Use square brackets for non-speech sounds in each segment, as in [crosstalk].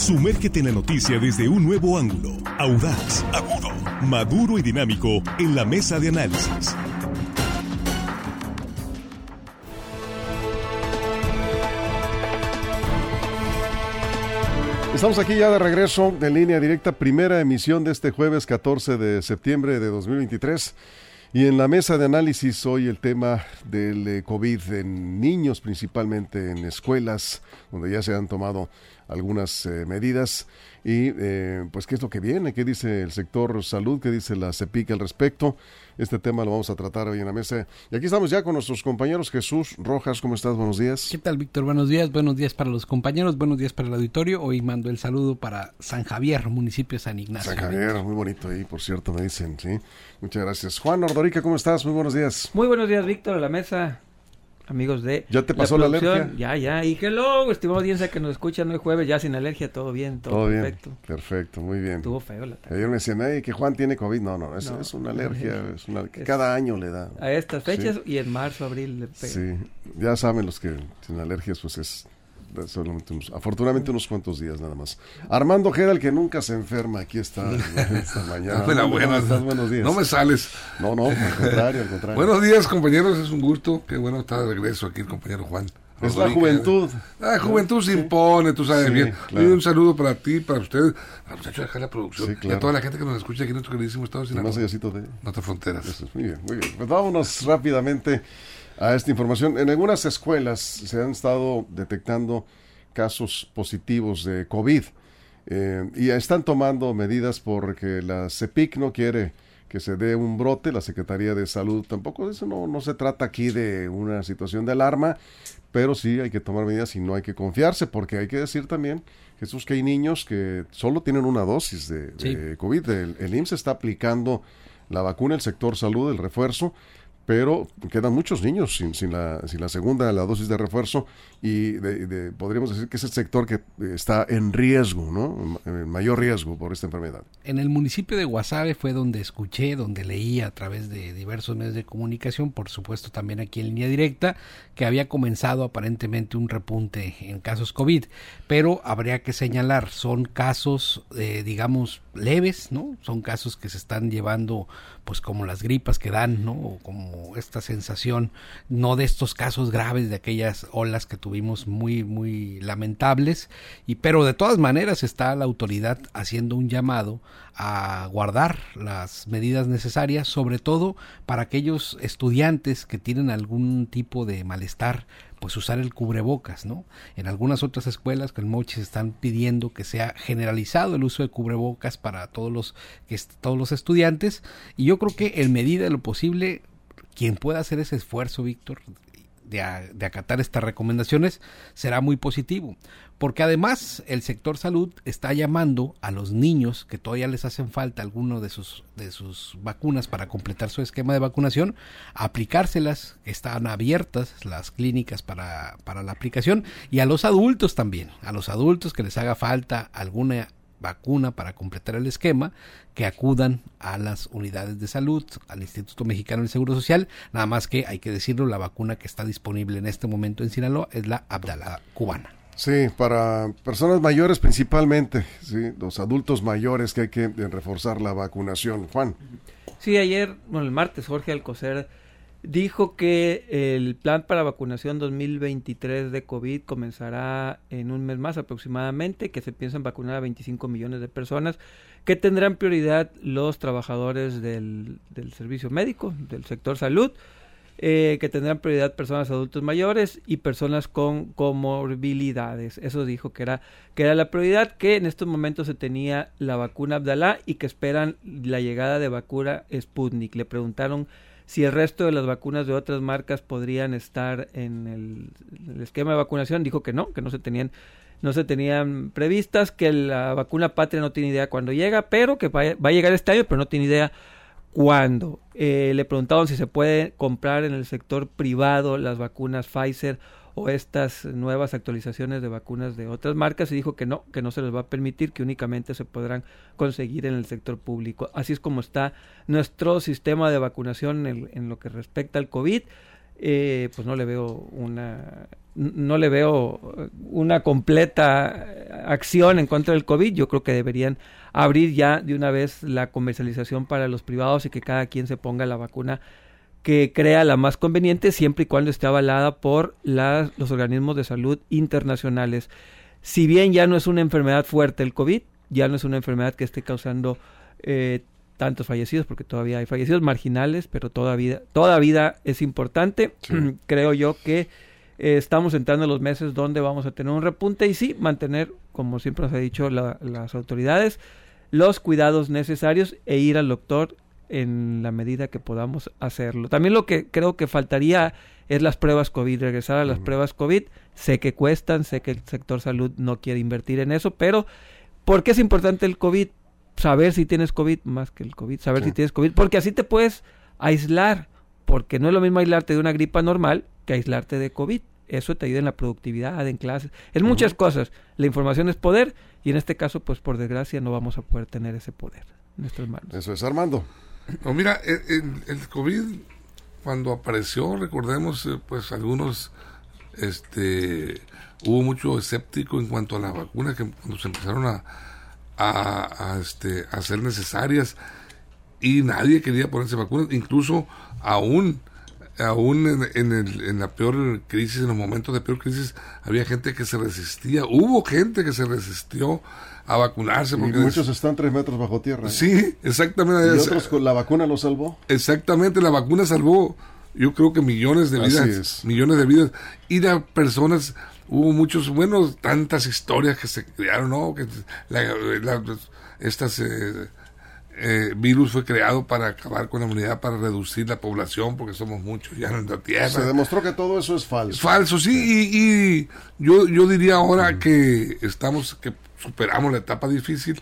Sumérgete en la noticia desde un nuevo ángulo, audaz, agudo, maduro y dinámico en la mesa de análisis. Estamos aquí ya de regreso en línea directa, primera emisión de este jueves 14 de septiembre de 2023. Y en la mesa de análisis hoy el tema del eh, COVID en niños, principalmente en escuelas, donde ya se han tomado algunas eh, medidas. Y eh, pues qué es lo que viene, qué dice el sector salud, qué dice la CEPIC al respecto. Este tema lo vamos a tratar hoy en la mesa. Y aquí estamos ya con nuestros compañeros. Jesús Rojas, ¿cómo estás? Buenos días. ¿Qué tal, Víctor? Buenos días. Buenos días para los compañeros, buenos días para el auditorio. Hoy mando el saludo para San Javier, municipio de San Ignacio. San Javier, muy bonito ahí, por cierto, me dicen, sí. Muchas gracias. Juan Ordorica, ¿cómo estás? Muy buenos días. Muy buenos días, Víctor, a la mesa amigos de ¿Ya te pasó la, alergia? Ya, ya. Y hello, estimado audiencia que nos escuchan hoy jueves, ya sin alergia, todo bien, todo, perfecto. Perfecto, muy bien. Estuvo feo la tarde. Ayer me decían, Ay, que Juan tiene COVID. No, no, es, es una alergia, [laughs] es una, que cada año le da. A estas fechas y en marzo, abril le pega. Sí, ya saben los que tienen alergias, pues es afortunadamente unos cuantos días nada más. Armando Gera, el que nunca se enferma, aquí está [laughs] esta mañana. buenos días. No me sales. No, no, al contrario, al contrario. Buenos días, compañeros, es un gusto. Qué bueno estar de regreso aquí el compañero Juan. Es la juventud. La juventud se impone, tú sabes bien. un saludo para ti, para ustedes, para muchachos de la producción, y a toda la gente que nos escucha aquí en nuestro queridísimo Estado de Más de nuestras fronteras. muy bien, muy bien. Pues vámonos rápidamente a esta información. En algunas escuelas se han estado detectando casos positivos de COVID eh, y están tomando medidas porque la CEPIC no quiere que se dé un brote, la Secretaría de Salud tampoco, eso no, no se trata aquí de una situación de alarma, pero sí hay que tomar medidas y no hay que confiarse, porque hay que decir también, Jesús, que hay niños que solo tienen una dosis de, COVID, el, el IMSS está aplicando la vacuna, el sector salud, el refuerzo, pero quedan muchos niños sin, sin, la, sin la segunda, la dosis de refuerzo, y podríamos decir que es el sector que está en riesgo, ¿no? En mayor riesgo por esta enfermedad. En el municipio de Guasave fue donde escuché, donde leí a través de diversos medios de comunicación, por supuesto también aquí en línea directa, que había comenzado aparentemente un repunte en casos COVID, pero habría que señalar, son casos, eh, digamos, leves, ¿no? Son casos que se están llevando pues como las gripas que dan, ¿no? O como esta sensación, no de estos casos graves de aquellas olas que tuvimos muy, muy lamentables, y pero de todas maneras está la autoridad haciendo un llamado a guardar las medidas necesarias, sobre todo para aquellos estudiantes que tienen algún tipo de malestar pues usar el cubrebocas, ¿no? En algunas otras escuelas que el Mochis están pidiendo que sea generalizado el uso de cubrebocas para todos los que todos los estudiantes y yo creo que en medida de lo posible quien pueda hacer ese esfuerzo, Víctor, de, acatar estas recomendaciones será muy positivo, porque además el sector salud está llamando a los niños que todavía les hacen falta alguno de sus, de sus vacunas para completar su esquema de vacunación, a aplicárselas, están abiertas las clínicas para, para la aplicación, y a los adultos también, a los adultos que les haga falta alguna vacuna para completar el esquema, que acudan a las unidades de salud, al Instituto Mexicano del Seguro Social, nada más que hay que decirlo, la vacuna que está disponible en este momento en Sinaloa es la Abdala cubana. Sí, para personas mayores principalmente, sí, los adultos mayores que hay que reforzar la vacunación. Juan. Sí, ayer, bueno, el martes, Jorge Alcocer dijo que el plan para vacunación 2023 de COVID comenzará en un mes más aproximadamente, que se piensan vacunar a 25 millones de personas, que tendrán prioridad los trabajadores del, del servicio médico, del sector salud, eh, que tendrán prioridad personas adultos mayores y personas con comorbilidades. Eso dijo que era, que era la prioridad, que en estos momentos se tenía la vacuna Abdalá y que esperan la llegada de vacuna Sputnik. Le preguntaron si el resto de las vacunas de otras marcas podrían estar en el, esquema de vacunación, dijo que no, que no se tenían no se tenían previstas, que la vacuna patria no tiene idea cuándo llega, pero que va, a llegar este año, pero no tiene idea cuándo. Eh, le preguntaban si se puede comprar en el sector privado las vacunas Pfizer o estas nuevas actualizaciones de vacunas de otras marcas y dijo que no, que no se les va a permitir, que únicamente se podrán conseguir en el sector público. Así es como está nuestro sistema de vacunación en, lo que respecta al COVID. Eh, pues no le veo una no le veo una completa acción en contra del COVID, yo creo que deberían abrir ya de una vez la comercialización para los privados y que cada quien se ponga la vacuna que crea la más conveniente siempre y cuando esté avalada por las, los organismos de salud internacionales. Si bien ya no es una enfermedad fuerte el COVID, ya no es una enfermedad que esté causando eh, tantos fallecidos, porque todavía hay fallecidos marginales, pero toda vida, toda vida es importante. [clears throat] Creo yo que eh, estamos entrando en los meses donde vamos a tener un repunte y sí, mantener, como siempre nos ha dicho las autoridades, los cuidados necesarios e ir al doctor en la medida que podamos hacerlo. También lo que creo que faltaría es las pruebas COVID, regresar a las pruebas COVID. Sé que cuestan, sé que el sector salud no quiere invertir en eso, pero ¿por qué es importante el COVID? Saber si tienes COVID más que el COVID, saber si tienes COVID, porque así te puedes aislar, porque no es lo mismo aislarte de una gripa normal que aislarte de COVID. Eso te ayuda en la productividad, en clases, en muchas cosas. La información es poder y en este caso, pues por desgracia, no vamos a poder tener ese poder en nuestras manos. Eso es Armando. No, [clears throat] mira, el, COVID cuando apareció, recordemos, eh, pues algunos, este, hubo mucho escéptico en cuanto a la vacuna que cuando se empezaron a, a, este, a ser necesarias y nadie quería ponerse vacunas, incluso aún aún en, el, en, la peor crisis, en los momentos de peor crisis, había gente que se resistía, hubo gente que se resistió a vacunarse. Porque muchos están tres metros bajo tierra. ¿eh? Sí, exactamente. ¿Y otros con la vacuna lo salvó? Exactamente, la vacuna salvó, yo creo que millones de vidas. Millones de vidas. Y de personas, hubo muchos, bueno, tantas historias que se crearon, ¿no? Que estas... Eh, eh, virus fue creado para acabar con la humanidad, para reducir la población, porque somos muchos ya en la Tierra. Se demostró que todo eso es falso. falso, sí, y, yo, yo diría ahora que estamos, que superamos la etapa difícil,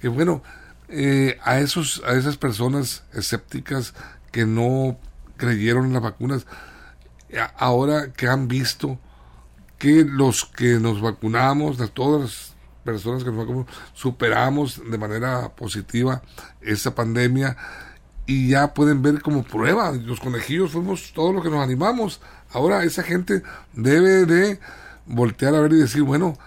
que bueno, eh, a, esos, a esas personas escépticas que no creyeron en las vacunas, ahora que han visto que los que nos vacunamos, todas las personas que nos superamos de manera positiva esa pandemia y ya pueden ver como prueba, los conejillos fuimos todos los que nos animamos, ahora esa gente debe de voltear a ver y decir, bueno,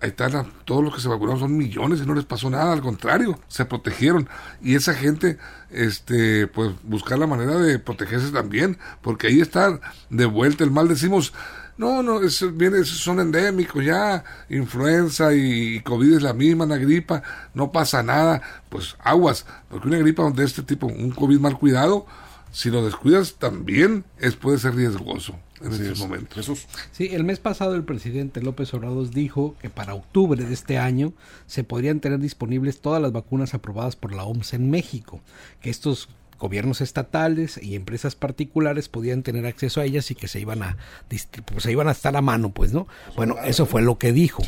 ahí están todos los que se vacunaron son millones y no les pasó nada, al contrario, se protegieron y esa gente este pues buscar la manera de protegerse también, porque ahí está de vuelta el mal, decimos, no, no, eso viene, son endémicos ya, influenza y, COVID es la misma, la gripa, no pasa nada, pues aguas, porque una gripa de este tipo, un COVID mal cuidado, si lo descuidas también es puede ser riesgoso en estos momentos. Sí, el mes pasado el presidente López Obrador dijo que para octubre de este año se podrían tener disponibles todas las vacunas aprobadas por la OMS en México, que estos gobiernos estatales y empresas particulares podían tener acceso a ellas y que se iban a pues, se iban a estar a mano, pues, ¿no? Bueno, eso fue lo que dijo.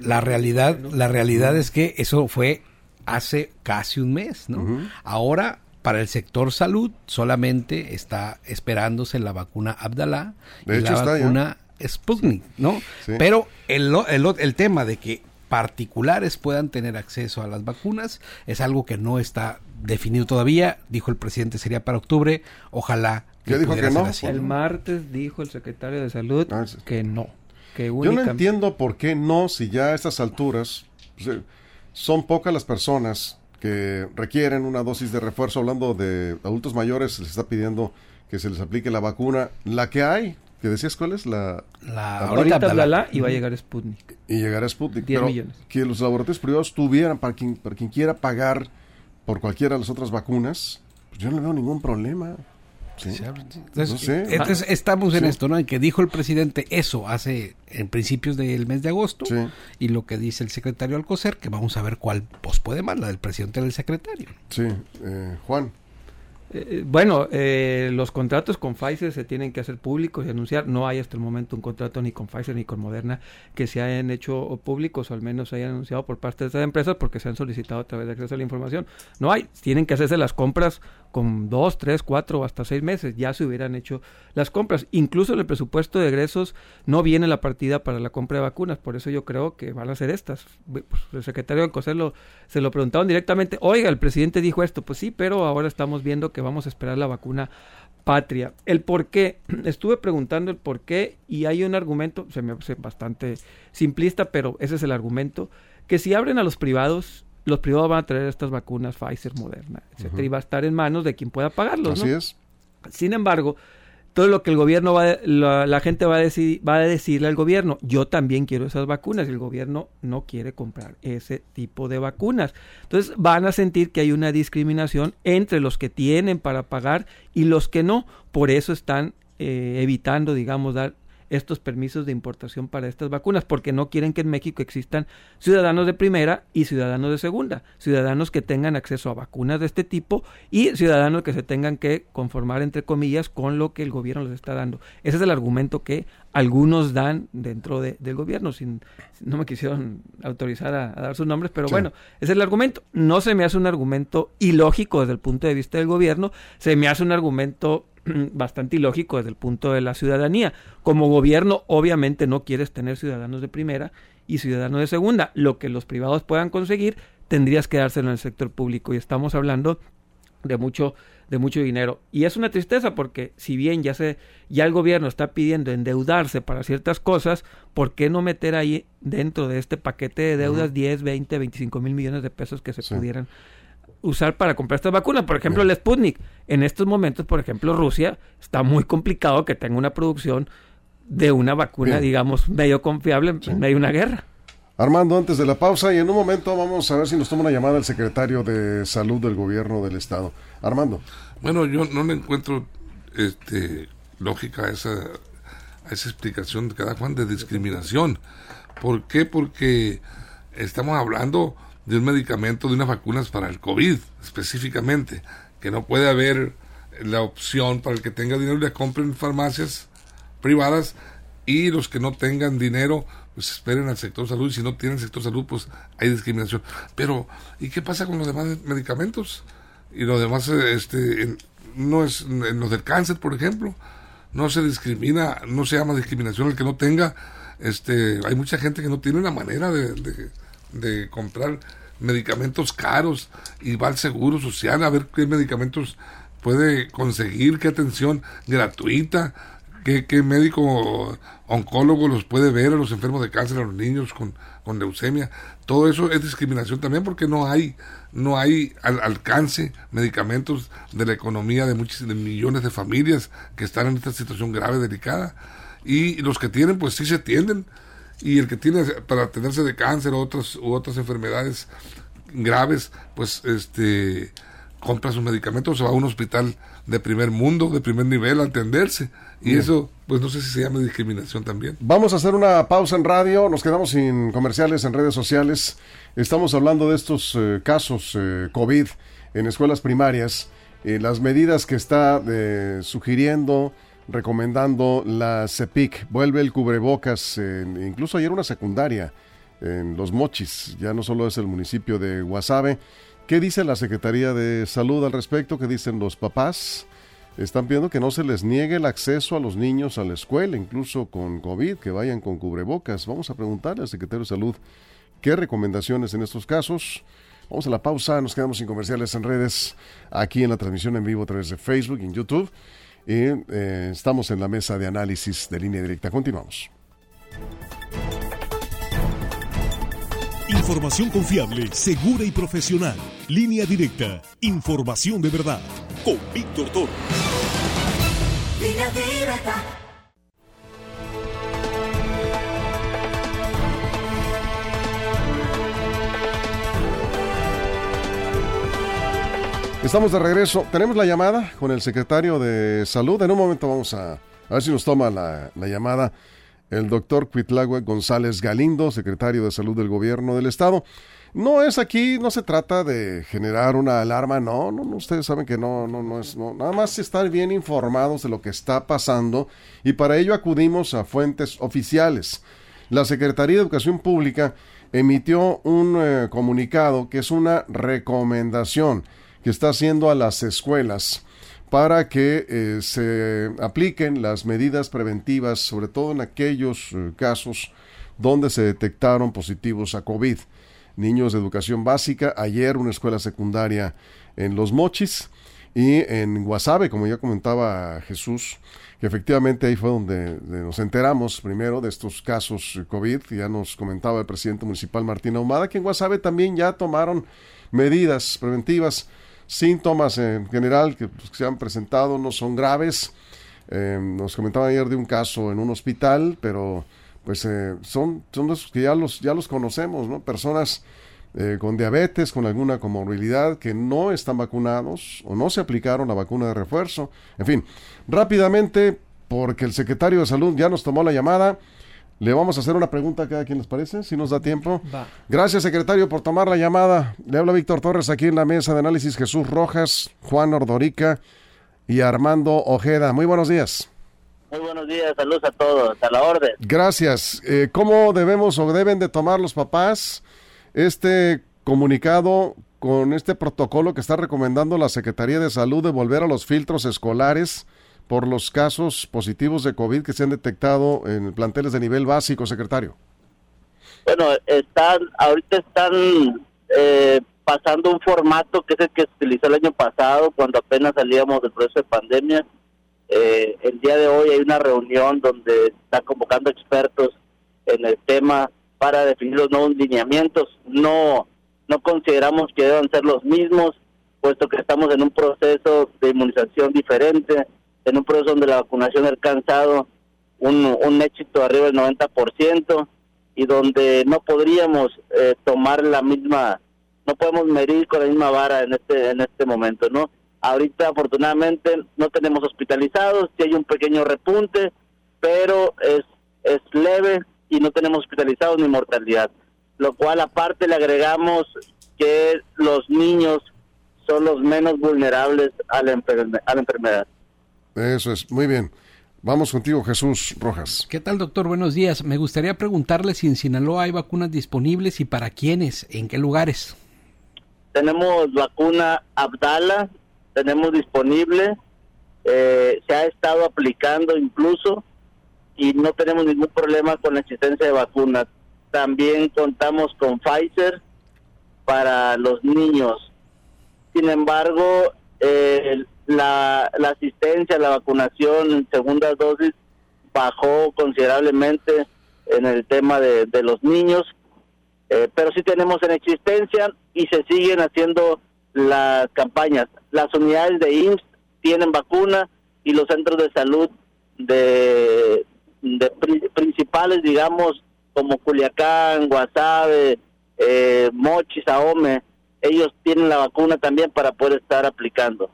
La realidad la realidad es que eso fue hace casi un mes, ¿no? Ahora para el sector salud solamente está esperándose la vacuna Abdalá y la vacuna Sputnik, ¿no? Pero el, el, tema de que particulares puedan tener acceso a las vacunas es algo que no está definido todavía. Dijo el presidente sería para octubre. Ojalá. Que dijo que no? El martes dijo el secretario de salud ah, que no. Que Yo no entiendo por qué no si ya a estas alturas pues, eh, son pocas las personas que requieren una dosis de refuerzo, hablando de adultos mayores, se les está pidiendo que se les aplique la vacuna, la que hay, que decías cuál es la, la ahorita Abdala y va a llegar Sputnik. Y llegará Sputnik, pero que los laboratorios privados tuvieran para quien para quien quiera pagar por cualquiera de las otras vacunas, pues yo no le veo ningún problema. Entonces, estamos en esto, ¿no? En que dijo el presidente eso hace en principios del mes de agosto y lo que dice el secretario Alcocer, que vamos a ver cuál pues puede más, la del presidente del secretario. Sí, eh, Juan. Eh, bueno, eh, los contratos con Pfizer se tienen que hacer públicos y anunciar. No hay hasta el momento un contrato ni con Pfizer ni con Moderna que se hayan hecho públicos o al menos se hayan anunciado por parte de estas empresas porque se han solicitado a través de acceso a la información. No hay. Tienen que hacerse las compras con dos, tres, cuatro hasta seis meses ya se hubieran hecho las compras. Incluso en el presupuesto de egresos no viene la partida para la compra de vacunas, por eso yo creo que van a ser estas. Pues, el secretario de COSER se lo preguntaron directamente, oiga, el presidente dijo esto, pues sí, pero ahora estamos viendo que vamos a esperar la vacuna patria. El por qué, [clears throat] estuve preguntando el por qué y hay un argumento, se me hace bastante simplista, pero ese es el argumento, que si abren a los privados, los privados van a traer estas vacunas Pfizer, Moderna, etcétera, y va a estar en manos de quien pueda pagarlos. Así es. Sin embargo, todo lo que el gobierno va, la, la, gente va a, decir, va a decirle al gobierno, yo también quiero esas vacunas, y el gobierno no quiere comprar ese tipo de vacunas. Entonces van a sentir que hay una discriminación entre los que tienen para pagar y los que no. Por eso están eh, evitando, digamos, dar estos permisos de importación para estas vacunas, porque no quieren que en México existan ciudadanos de primera y ciudadanos de segunda, ciudadanos que tengan acceso a vacunas de este tipo y ciudadanos que se tengan que conformar, entre comillas, con lo que el gobierno les está dando. Ese es el argumento que algunos dan dentro de, del gobierno, sin, no me quisieron autorizar a, a dar sus nombres, pero sí. bueno, ese es el argumento. No se me hace un argumento ilógico desde el punto de vista del gobierno, se me hace un argumento [clears throat] bastante ilógico desde el punto de la ciudadanía. Como gobierno, obviamente no quieres tener ciudadanos de primera y ciudadanos de segunda. Lo que los privados puedan conseguir, tendrías que dárselo en el sector público. Y estamos hablando de mucho, de mucho dinero. Y es una tristeza porque si bien ya se, ya el gobierno está pidiendo endeudarse para ciertas cosas, ¿por qué no meter ahí dentro de este paquete de deudas uh -huh. 10, 20, 25 mil millones de pesos que se sí. pudieran usar para comprar estas vacunas. Por ejemplo, el Sputnik. En estos momentos, por ejemplo, Rusia está muy complicado que tenga una producción de una vacuna, Bien. digamos, medio confiable sí. en medio de una guerra. Armando, antes de la pausa y en un momento vamos a ver si nos toma una llamada el secretario de Salud del Gobierno del Estado. Armando. Bueno, yo no le encuentro este, lógica a esa, a esa explicación de cada Juan de discriminación. ¿Por qué? Porque estamos hablando de un medicamento, de unas vacunas para el COVID específicamente, que no puede haber la opción para el que tenga dinero le compren en farmacias privadas y los que no tengan dinero pues esperen al sector salud y si no tienen sector salud pues hay discriminación pero ¿y qué pasa con los demás medicamentos? y los demás este en, no es en los del cáncer por ejemplo no se discrimina no se llama discriminación el que no tenga este hay mucha gente que no tiene una manera de, de comprar medicamentos caros y va al seguro social a ver qué medicamentos puede conseguir, qué atención gratuita, qué, qué médico oncólogo los puede ver a los enfermos de cáncer, a los niños con, con leucemia. Todo eso es discriminación también porque no hay, no hay al alcance medicamentos de la economía de muchos de millones de familias que están en esta situación grave, delicada. Y los que tienen, pues sí se atienden y el que tiene para atenderse de cáncer o otras u otras enfermedades graves pues este compra sus medicamentos o va a un hospital de primer mundo de primer nivel a atenderse. Y Bien. eso pues no sé si se llama discriminación también. Vamos a hacer una pausa en radio nos quedamos sin comerciales en redes sociales. Estamos hablando de estos eh, casos eh, covid en escuelas primarias eh, las medidas que está eh, sugiriendo recomendando la CEPIC. Vuelve el cubrebocas, en, incluso ayer una secundaria en Los Mochis, ya no solo es el municipio de Guasave. ¿Qué dice la Secretaría de Salud al respecto? ¿Qué dicen los papás? Están pidiendo que no se les niegue el acceso a los niños a la escuela, incluso con COVID, que vayan con cubrebocas. Vamos a preguntarle al secretario de Salud qué recomendaciones en estos casos. Vamos a la pausa, nos quedamos sin comerciales en redes, aquí en la transmisión en vivo a través de Facebook y en YouTube y eh, estamos en la mesa de análisis de línea directa. Continuamos. Información confiable, segura y profesional. Línea directa. Información de verdad. Con Víctor Toro. Línea directa. Estamos de regreso. Tenemos la llamada con el secretario de Salud. En un momento vamos a, a ver si nos toma la, la llamada el doctor Cuitlagua González Galindo, secretario de Salud del Gobierno del Estado. No es aquí, no se trata de generar una alarma, no, no, no ustedes saben que no, no, no es, no, nada más estar bien informados de lo que está pasando y para ello acudimos a fuentes oficiales. La Secretaría de Educación Pública emitió un eh, comunicado que es una recomendación que está haciendo a las escuelas para que eh, se apliquen las medidas preventivas, sobre todo en aquellos eh, casos donde se detectaron positivos a COVID. Niños de educación básica, ayer una escuela secundaria en Los Mochis, y en Guasave, como ya comentaba Jesús, que efectivamente ahí fue donde, nos enteramos primero de estos casos COVID, ya nos comentaba el presidente municipal Martín Ahumada, que en Guasave también ya tomaron medidas preventivas, síntomas en general que, pues, se han presentado no son graves, eh, nos comentaba ayer de un caso en un hospital, pero pues eh, son, son los que ya los, ya los conocemos, ¿no? Personas eh, con diabetes, con alguna comorbilidad, que no están vacunados o no se aplicaron la vacuna de refuerzo. En fin, rápidamente, porque el secretario de Salud ya nos tomó la llamada, le vamos a hacer una pregunta a cada quien les parece, si nos da tiempo. Gracias, secretario, por tomar la llamada. Le habla Víctor Torres aquí en la mesa de análisis Jesús Rojas, Juan Ordorica y Armando Ojeda. Muy buenos días. Muy buenos días, saludos a todos, a la orden. Gracias. Eh, ¿Cómo debemos o deben de tomar los papás este comunicado con este protocolo que está recomendando la Secretaría de Salud de volver a los filtros escolares por los casos positivos de COVID que se han detectado en planteles de nivel básico, secretario? Bueno, están, ahorita están eh, pasando un formato que es el que se utilizó el año pasado cuando apenas salíamos del proceso de pandemia eh, el día de hoy hay una reunión donde está convocando expertos en el tema para definir los nuevos lineamientos. No, no consideramos que deban ser los mismos, puesto que estamos en un proceso de inmunización diferente, en un proceso donde la vacunación ha alcanzado un, un éxito arriba del 90% y donde no podríamos eh, tomar la misma, no podemos medir con la misma vara en este en este momento, ¿no? Ahorita afortunadamente no tenemos hospitalizados, sí hay un pequeño repunte, pero es, es leve y no tenemos hospitalizados ni mortalidad. Lo cual aparte le agregamos que los niños son los menos vulnerables a la, a la enfermedad. Eso es, muy bien. Vamos contigo, Jesús Rojas. ¿Qué tal, doctor? Buenos días. Me gustaría preguntarle si en Sinaloa hay vacunas disponibles y para quiénes, en qué lugares. Tenemos vacuna Abdala, tenemos disponible, eh, se ha estado aplicando incluso y no tenemos ningún problema con la existencia de vacunas. También contamos con Pfizer para los niños. Sin embargo, eh, la, la asistencia a la vacunación en segunda dosis bajó considerablemente en el tema de, de los niños, eh, pero sí tenemos en existencia y se siguen haciendo las campañas. Las unidades de IMSS tienen vacuna y los centros de salud de, principales, digamos, como Culiacán, Guasave, eh, Mochi, Saome, ellos tienen la vacuna también para poder estar aplicando.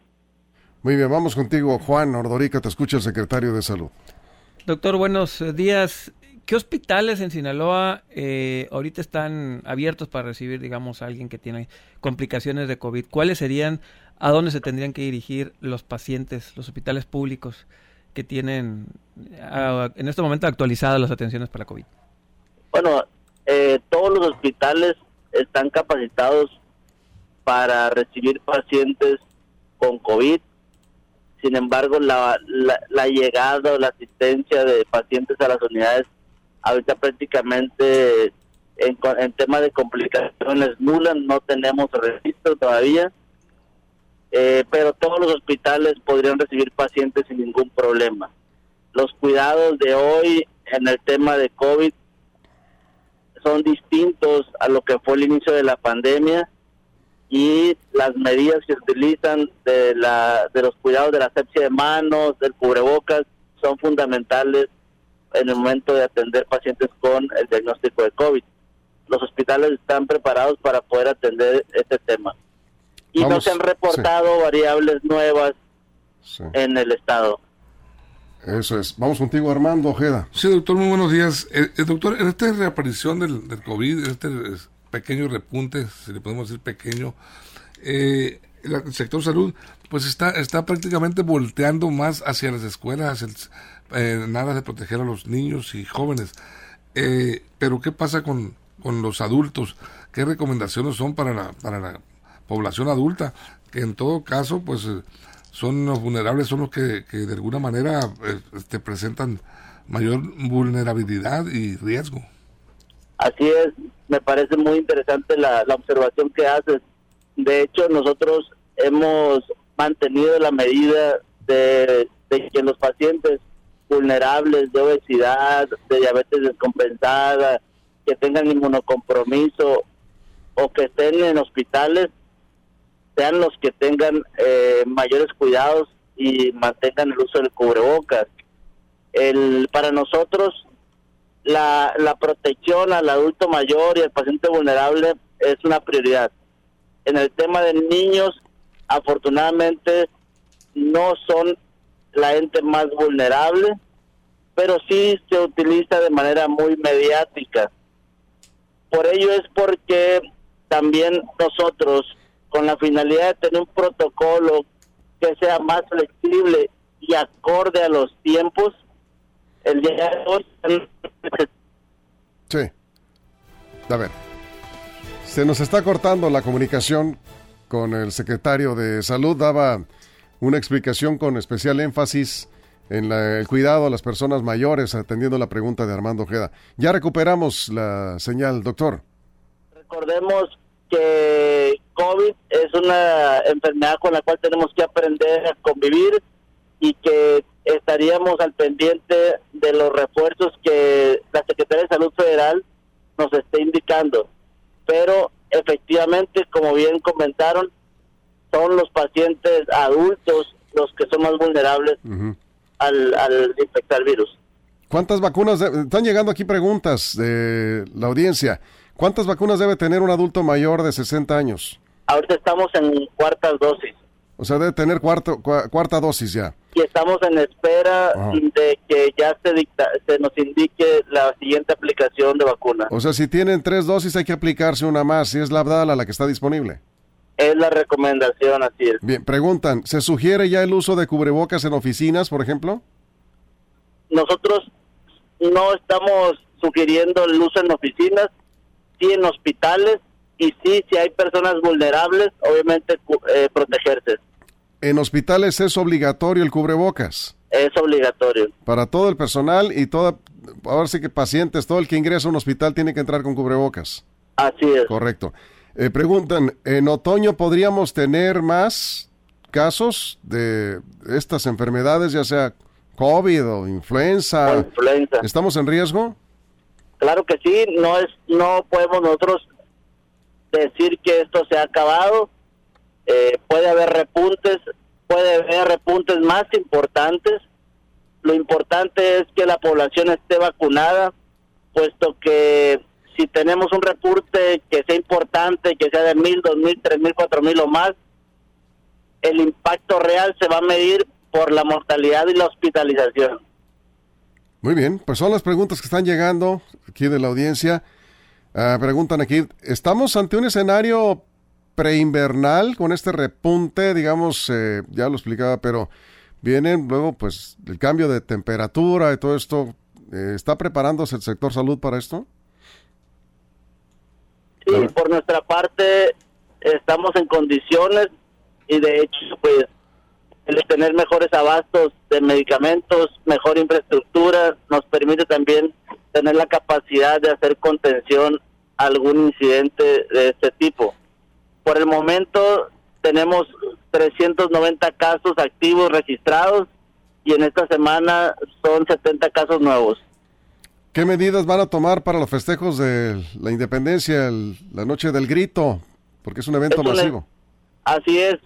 Muy bien, vamos contigo, Juan Ordorica, te escucha el secretario de Salud. Doctor, buenos días. ¿Qué hospitales en Sinaloa eh, ahorita están abiertos para recibir, digamos, a alguien que tiene complicaciones de COVID? ¿Cuáles serían, a dónde se tendrían que dirigir los pacientes, los hospitales públicos que tienen en este momento actualizadas las atenciones para COVID? Bueno, eh, todos los hospitales están capacitados para recibir pacientes con COVID. Sin embargo, la, llegada o la asistencia de pacientes a las unidades ahorita prácticamente en, en tema de complicaciones nulas, no tenemos registro todavía, eh, pero todos los hospitales podrían recibir pacientes sin ningún problema. Los cuidados de hoy en el tema de COVID son distintos a lo que fue el inicio de la pandemia y las medidas que se utilizan de, la, de los cuidados de la asepsia de manos, del cubrebocas, son fundamentales en el momento de atender pacientes con el diagnóstico de COVID. Los hospitales están preparados para poder atender este tema. Y no se han reportado variables nuevas en el estado. Eso es. Vamos contigo, Armando Ojeda. Sí, doctor, muy buenos días. Eh, eh, doctor, en esta reaparición del, del COVID, este pequeño repunte, si le podemos decir pequeño, eh, el sector salud, pues está, está prácticamente volteando más hacia las escuelas, hacia el, eh, nada de proteger a los niños y jóvenes. Eh, pero ¿qué pasa con, con los adultos? ¿Qué recomendaciones son para la, para la población adulta? Que en todo caso, pues eh, son los vulnerables, son los que, de alguna manera te este, presentan mayor vulnerabilidad y riesgo. Así es, me parece muy interesante la, la observación que haces. De hecho, nosotros hemos mantenido la medida de, que los pacientes vulnerables de obesidad, de diabetes descompensada, que tengan inmunocompromiso o que estén en hospitales, sean los que tengan eh, mayores cuidados y mantengan el uso del cubrebocas. El, para nosotros, la, la protección al adulto mayor y al paciente vulnerable es una prioridad. En el tema de niños, afortunadamente, no son la ente más vulnerable, pero sí se utiliza de manera muy mediática. Por ello es porque también nosotros, con la finalidad de tener un protocolo que sea más flexible y acorde a los tiempos, el día de hoy... Sí. A ver. Se nos está cortando la comunicación con el secretario de Salud. Daba una explicación con especial énfasis en el cuidado a las personas mayores, atendiendo la pregunta de Armando Ojeda. Ya recuperamos la señal, doctor. Recordemos que COVID es una enfermedad con la cual tenemos que aprender a convivir y que estaríamos al pendiente de los refuerzos que la Secretaría de Salud Federal nos esté indicando. Pero efectivamente, como bien comentaron, son los pacientes adultos los que son más vulnerables al, al infectar virus. ¿Cuántas vacunas? Están llegando aquí preguntas de la audiencia. ¿Cuántas vacunas debe tener un adulto mayor de 60 años? Ahorita estamos en cuartas dosis. O sea, debe tener cuarto, cuarta dosis ya. Y estamos en espera de que ya se, dicta, se nos indique la siguiente aplicación de vacuna. O sea, si tienen tres dosis hay que aplicarse una más, si es la Abdala la que está disponible. Es la recomendación, así es. Bien, preguntan, ¿se sugiere ya el uso de cubrebocas en oficinas, por ejemplo? Nosotros no estamos sugiriendo el uso en oficinas, sí en hospitales y sí, si hay personas vulnerables, obviamente eh, protegerse. ¿En hospitales es obligatorio el cubrebocas? Es obligatorio. Para todo el personal y toda, ahora sí que pacientes, todo el que ingresa a un hospital tiene que entrar con cubrebocas. Así es. Correcto. Eh, preguntan, ¿en otoño podríamos tener más casos de estas enfermedades, ya sea COVID o influenza? O influenza. ¿Estamos en riesgo? Claro que sí, no es, no podemos nosotros decir que esto se ha acabado. Eh, puede haber repuntes, puede haber repuntes más importantes. Lo importante es que la población esté vacunada, puesto que si tenemos un repunte que sea importante, que sea de mil, dos mil, tres mil, cuatro mil o más, el impacto real se va a medir por la mortalidad y la hospitalización. Muy bien, pues son las preguntas que están llegando aquí de la audiencia. Ah, preguntan aquí, ¿estamos ante un escenario preinvernal con este repunte? Digamos, eh, ya lo explicaba, pero vienen luego pues el cambio de temperatura y todo esto. Eh, ¿Está preparándose el sector salud para esto? Sí, por nuestra parte estamos en condiciones y de hecho pues el tener mejores abastos de medicamentos, mejor infraestructura, nos permite también tener la capacidad de hacer contención a algún incidente de este tipo. Por el momento tenemos 390 casos activos registrados y en esta semana son 70 casos nuevos. ¿Qué medidas van a tomar para los festejos de la independencia, la noche del grito? Porque es un evento masivo. así es,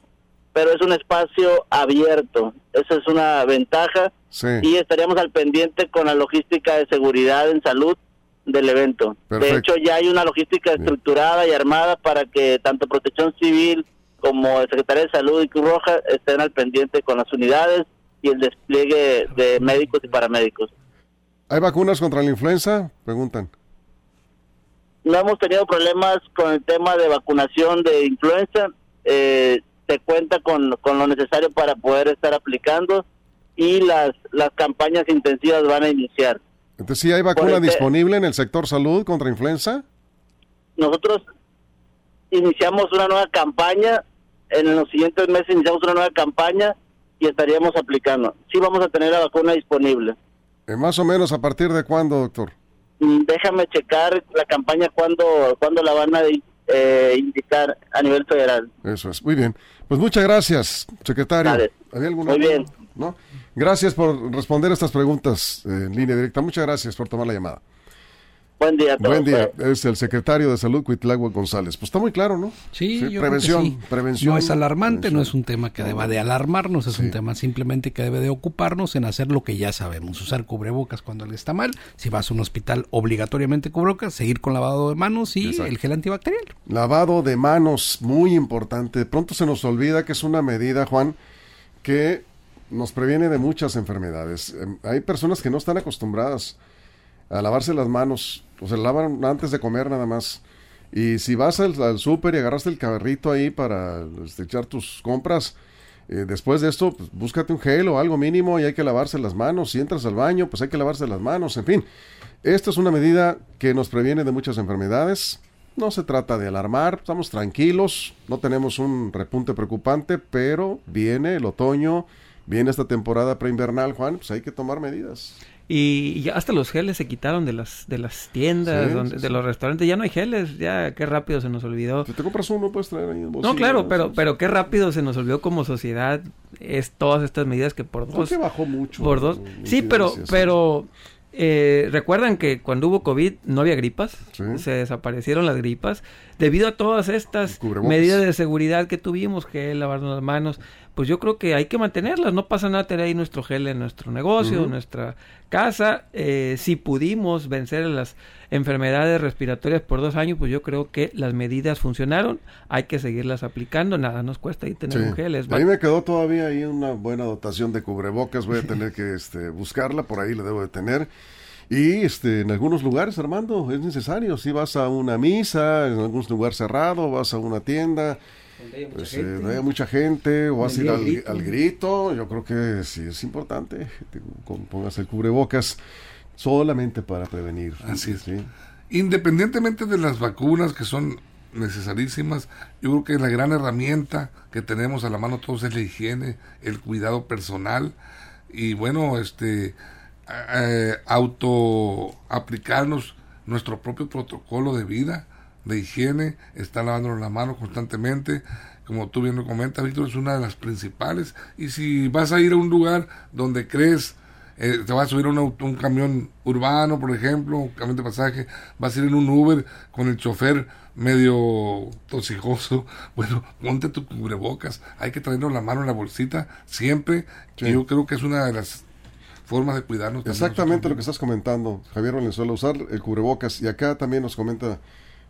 pero es un espacio abierto. Esa es una ventaja. Y estaríamos al pendiente con la logística de seguridad en salud del evento. De hecho, ya hay una logística estructurada y armada para que tanto Protección Civil como el Secretario de Salud y Cruz Roja estén al pendiente con las unidades y el despliegue de médicos y paramédicos. ¿Hay vacunas contra la influenza? Preguntan. No hemos tenido problemas con el tema de vacunación de influenza. Eh, se cuenta con, con lo necesario para poder estar aplicando y las, las campañas intensivas van a iniciar. Entonces, ¿sí hay vacuna disponible en el sector salud contra influenza? Nosotros iniciamos una nueva campaña, en los siguientes meses iniciamos una nueva campaña y estaríamos aplicando. Sí vamos a tener la vacuna disponible. Eh, ¿Más o menos a partir de cuándo, doctor? Mm, déjame checar la campaña cuándo, cuándo la van a eh, indicar a nivel federal. Eso es, muy bien. Pues muchas gracias, secretario. ¿Había alguna Muy bien. ¿No? Gracias por responder estas preguntas en línea directa. Muchas gracias por tomar la llamada. Buen día a todos. Buen día. pues. Es el secretario de Salud, Cuitlagua González. Pues está muy claro, ¿no? Sí, yo creo que prevención, sí. prevención. No es alarmante, prevención. no es un tema que deba de alarmarnos, es Sí. un tema simplemente que debe de ocuparnos en hacer lo que ya sabemos, usar cubrebocas cuando le está mal, si vas a un hospital obligatoriamente cubrebocas, seguir con lavado de manos y Exacto. el gel antibacterial. Lavado de manos, muy importante. De pronto se nos olvida que es una medida, Juan, que nos previene de muchas enfermedades. Em, Hay personas que no están acostumbradas a lavarse las manos, o se lavan antes de comer nada más. Y si vas al, al súper y agarraste el carrito ahí para este, echar tus compras, eh, después de esto, pues, búscate un gel o algo mínimo y hay que lavarse las manos. Si entras al baño, pues hay que lavarse las manos. En fin, esta es una medida que nos previene de muchas enfermedades. No se trata de alarmar, estamos tranquilos, no tenemos un repunte preocupante, pero viene el otoño, viene esta temporada preinvernal, Juan, pues hay que tomar medidas. Y ya hasta los geles se quitaron de las de las tiendas, Sí, donde, sí, de sí. los restaurantes. Ya no hay geles, ya qué rápido se nos olvidó. Si te compras uno, puedes traer ahí en No, bolsillo, claro, pero pero qué rápido se nos olvidó como sociedad es todas estas medidas que por dos que bajó mucho. por dos. Sí, pero pero eh, recuerdan que cuando hubo COVID no había gripas, Sí. se desaparecieron las gripas debido a todas estas medidas de seguridad que tuvimos, que lavarnos las manos. Pues yo creo que hay que mantenerlas. No pasa nada tener ahí nuestro gel en nuestro negocio, en nuestra casa. Eh, si pudimos vencer las enfermedades respiratorias por dos años, pues yo creo que las medidas funcionaron. Hay que seguirlas aplicando. Nada nos cuesta ahí tener Sí. un gel. Es A mí me quedó todavía ahí una buena dotación de cubrebocas. Voy a tener que este, buscarla, por ahí la debo de tener. Y este, en algunos lugares, Armando, es necesario. Si vas a una misa, en algún lugar cerrado, vas a una tienda, pues eh, no hay mucha gente, o vas a ir al, grito. al grito. Yo creo que sí es importante que te con- pongas el cubrebocas solamente para prevenir. Así es. Sí. Independientemente de las vacunas que son necesarísimas, yo creo que la gran herramienta que tenemos a la mano todos es la higiene, el cuidado personal y bueno, este eh, auto aplicarnos nuestro propio protocolo de vida, de higiene, estar lavándonos la mano constantemente, como tú bien lo comentas, Víctor, es una de las principales. Y si vas a ir a un lugar donde crees eh, te vas a subir a un, auto- un camión urbano, por ejemplo, un camión de pasaje, vas a ir en un Uber con el chofer medio tosijoso, [laughs] bueno, ponte tu cubrebocas, hay que traernos la mano en la bolsita siempre, Sí. y yo creo que es una de las formas de cuidarnos. Exactamente lo que estás comentando, Javier Valenzuela, usar el cubrebocas. Y acá también nos comenta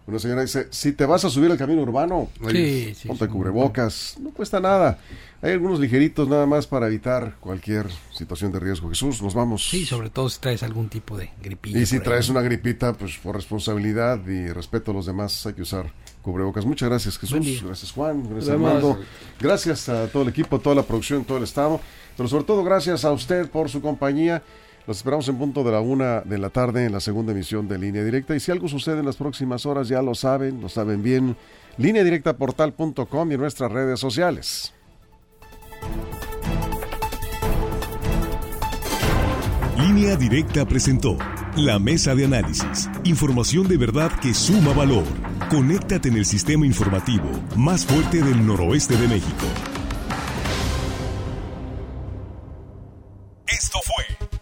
una señora, dice, si te vas a subir al camino urbano, mismos. Sí, sí, ponte sí. cubrebocas, no cuesta nada. Hay algunos ligeritos nada más para evitar cualquier situación de riesgo. Jesús, nos vamos. Sí, sobre todo si traes algún tipo de gripilla. y si ahí. traes una gripita, pues por responsabilidad y respeto a los demás hay que usar cubrebocas. Muchas gracias Jesús, gracias Juan, gracias. Armando, gracias a todo el equipo, toda la producción, todo el estado, pero sobre todo gracias a usted por su compañía. Los esperamos en punto de la una de la tarde en la segunda emisión de Línea Directa. Y si algo sucede en las próximas horas, ya lo saben, lo saben bien. Línea Directa Portal.com y en nuestras redes sociales. Línea Directa presentó la mesa de análisis. Información de verdad que suma valor. Conéctate en el sistema informativo más fuerte del noroeste de México.